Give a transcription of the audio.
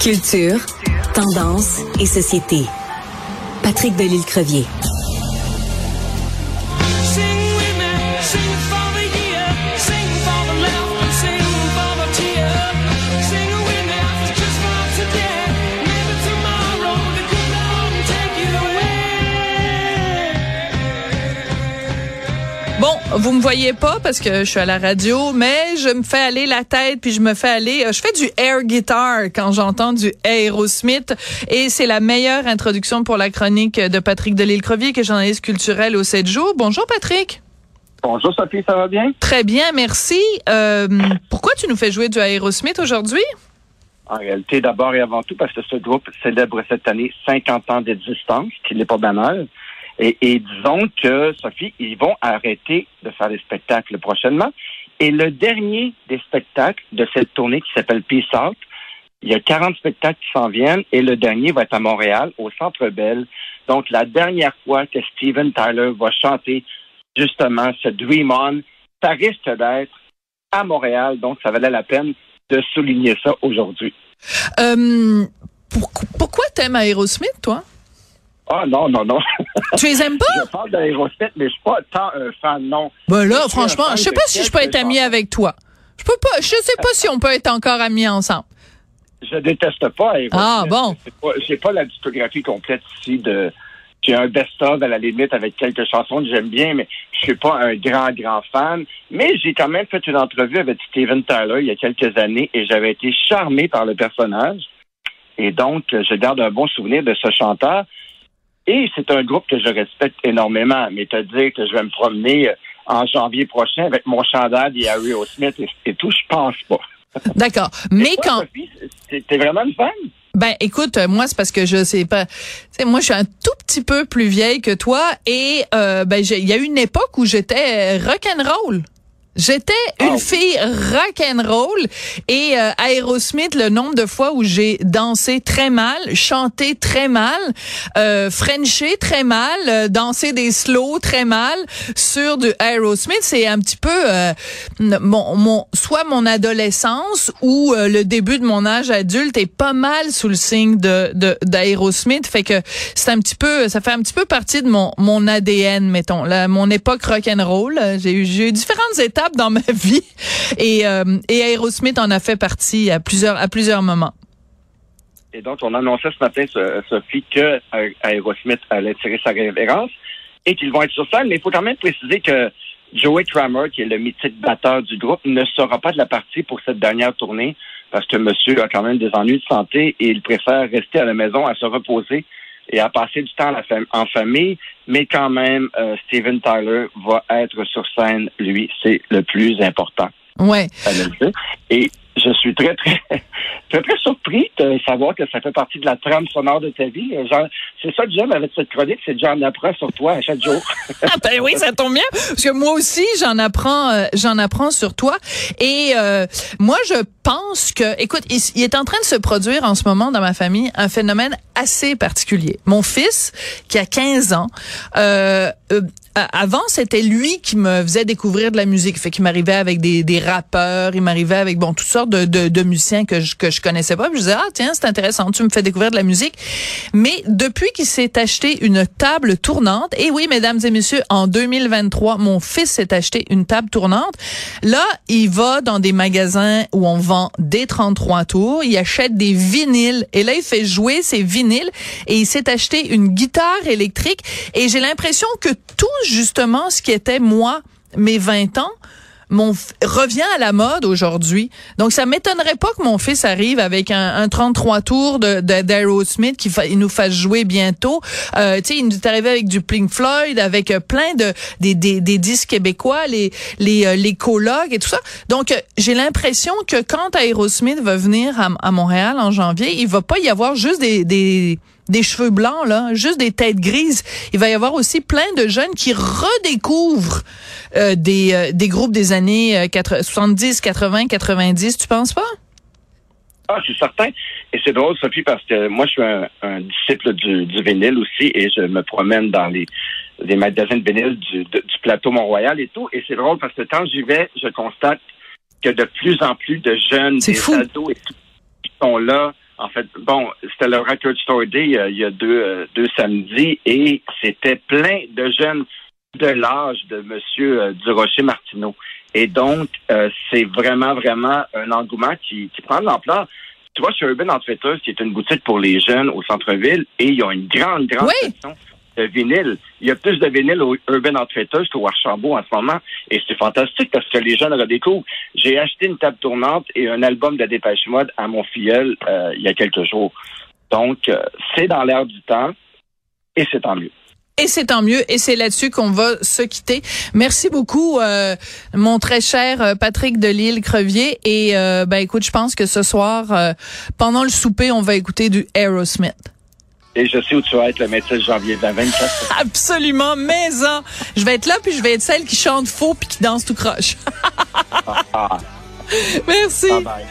Culture, tendance et société. Patrick Delisle-Crevier. Bon, vous me voyez pas parce que je suis à la radio, mais je me fais aller la tête puis je me fais aller. Euh, je fais du air guitar quand j'entends du Aerosmith et c'est la meilleure introduction pour la chronique de Patrick Delisle-Crevier, qui est journaliste culturel au 7 jours. Bonjour Patrick. Bonjour Sophie, ça va bien? Très bien, merci. Euh, pourquoi tu nous fais jouer du Aerosmith aujourd'hui? En réalité, d'abord et avant tout, parce que ce groupe célèbre cette année 50 ans d'existence, qui n'est pas banal. Et, disons que, Sophie, ils vont arrêter de faire des spectacles prochainement. Et le dernier des spectacles de cette tournée qui s'appelle Peace Out, il y a 40 spectacles qui s'en viennent et le dernier va être à Montréal, au Centre Bell. Donc, la dernière fois que Steven Tyler va chanter justement ce Dream On, ça risque d'être à Montréal. Donc, ça valait la peine de souligner ça aujourd'hui. Euh, pour, pourquoi t'aimes Aerosmith, toi? Ah non, non, non. Tu les aimes pas? je parle d'Aerosmith, mais je suis pas tant un fan, non. Ben là, Je franchement, je sais pas si je peux être ami avec toi. Je peux pas, je sais pas si on peut être encore amis ensemble. Je déteste pas Aerosmith. Ah, bon. C'est pas- J'ai pas la discographie complète ici de. J'ai un best-of à la limite avec quelques chansons que j'aime bien, mais je suis pas un grand, grand fan. Mais j'ai quand même fait une entrevue avec Steven Tyler il y a quelques années et j'avais été charmé par le personnage. Et donc, je garde un bon souvenir de ce chanteur. Et c'est un groupe que je respecte énormément. Mais te dire que je vais me promener euh, en janvier prochain avec mon chandail et Harry Smith et, et tout, je pense pas. D'accord. Mais toi, quand, Sophie, T'es vraiment une fan? Ben écoute, euh, moi c'est parce que je sais pas. Sais, moi je suis un tout petit peu plus vieille que toi et euh, ben il y a eu une époque où j'étais rock'n'roll. J'étais une Oh. fille rock'n'roll et euh, Aerosmith, le nombre de fois où j'ai dansé très mal, chanté très mal, euh, frenché très mal, euh, dansé des slow très mal sur du Aerosmith, c'est un petit peu euh, mon, mon soit mon adolescence ou euh, le début de mon âge adulte est pas mal sous le signe de de- d'Aerosmith, fait que c'est un petit peu, ça fait un petit peu partie de mon mon ADN, mettons, là, mon époque rock'n'roll. Euh, J'ai eu j'ai eu différentes étapes dans ma vie et euh, et Aerosmith en a fait partie à plusieurs à plusieurs moments. Et donc, on annonçait ce matin, So- Sophie, que euh, Aerosmith allait tirer sa révérence et qu'ils vont être sur scène. Mais il faut quand même préciser que Joey Kramer, qui est le mythique batteur du groupe, ne sera pas de la partie pour cette dernière tournée parce que monsieur a quand même des ennuis de santé et il préfère rester à la maison à se reposer et à passer du temps en famille. Mais quand même, euh, Steven Tyler va être sur scène, lui, c'est le plus important. Ouais. Et je suis très, très, très, très surpris de savoir que ça fait partie de la trame sonore de ta vie. Euh, c'est ça que j'aime avec cette chronique, c'est que j'en apprends sur toi à chaque jour. Ah ben oui, ça tombe bien parce que moi aussi j'en apprends euh, j'en apprends sur toi et euh, moi je pense que écoute, il, il est en train de se produire en ce moment dans ma famille un phénomène assez particulier. Mon fils qui a 15 ans euh, euh, avant, c'était lui qui me faisait découvrir de la musique. Fait qu'il m'arrivait avec des, des rappeurs, il m'arrivait avec bon toutes sortes de, de, de musiciens que je que je connaissais pas. Puis je disais ah tiens c'est intéressant, tu me fais découvrir de la musique. Mais depuis qu'il s'est acheté une table tournante, et oui mesdames et messieurs, en 2023, mon fils s'est acheté une table tournante. Là, il va dans des magasins où on vend des 33 tours, il achète des vinyles et là il fait jouer ses vinyles et il s'est acheté une guitare électrique et j'ai l'impression que tout justement ce qui était moi mes 20 ans mon revient à la mode aujourd'hui. Donc ça m'étonnerait pas que mon fils arrive avec un, un 33 tours de d'Aerosmith qui il nous fasse jouer bientôt. Euh, tu sais, il nous est arrivé avec du Pink Floyd, avec euh, plein de des, des, des disques québécois, les les euh, les colocs et tout ça. Donc euh, j'ai l'impression que quand Aerosmith va venir à, à Montréal en janvier, il va pas y avoir juste des des des cheveux blancs là, juste des têtes grises. Il va y avoir aussi plein de jeunes qui redécouvrent euh, des euh, des groupes des années euh, 80, 70, 80, 90, tu penses pas? Ah, suis certain. Et c'est drôle, Sophie, parce que moi, je suis un, un disciple du, du vinyle aussi et je me promène dans les, les magasins de vinyle du, de- du plateau Mont-Royal et tout. Et c'est drôle parce que quand j'y vais, je constate que de plus en plus de jeunes, C'est des fou. ados et tout, là en fait, bon, c'était le Record Store Day euh, il y a deux, euh, deux samedis et c'était plein de jeunes de l'âge de Monsieur euh, Durocher Martineau. Et donc, c'est vraiment, vraiment un engouement qui, qui prend de l'ampleur. Tu vois, chez Urban Outfitters, qui est une boutique pour les jeunes au centre-ville, et ils ont une grande, grande oui. section vinyle. Il y a plus de vinyle au Urban Outfitters qu'au Archambault en ce moment. Et c'est fantastique parce que les jeunes redécouvrent. J'ai acheté une table tournante et un album de Dépêche Mode à mon filleul euh, il y a quelques jours. Donc, euh, c'est dans l'air du temps et c'est tant mieux. Et c'est tant mieux. Et c'est là-dessus qu'on va se quitter. Merci beaucoup, euh, mon très cher Patrick de Lille Crevier. Et ben écoute, je pense que ce soir, pendant le souper, on va écouter du Aerosmith. Et je sais où tu vas être le 26 janvier 2024. Absolument, maison. Hein, je vais être là, puis je vais être celle qui chante faux puis qui danse tout croche. Ah, ah. Merci. Bye bye.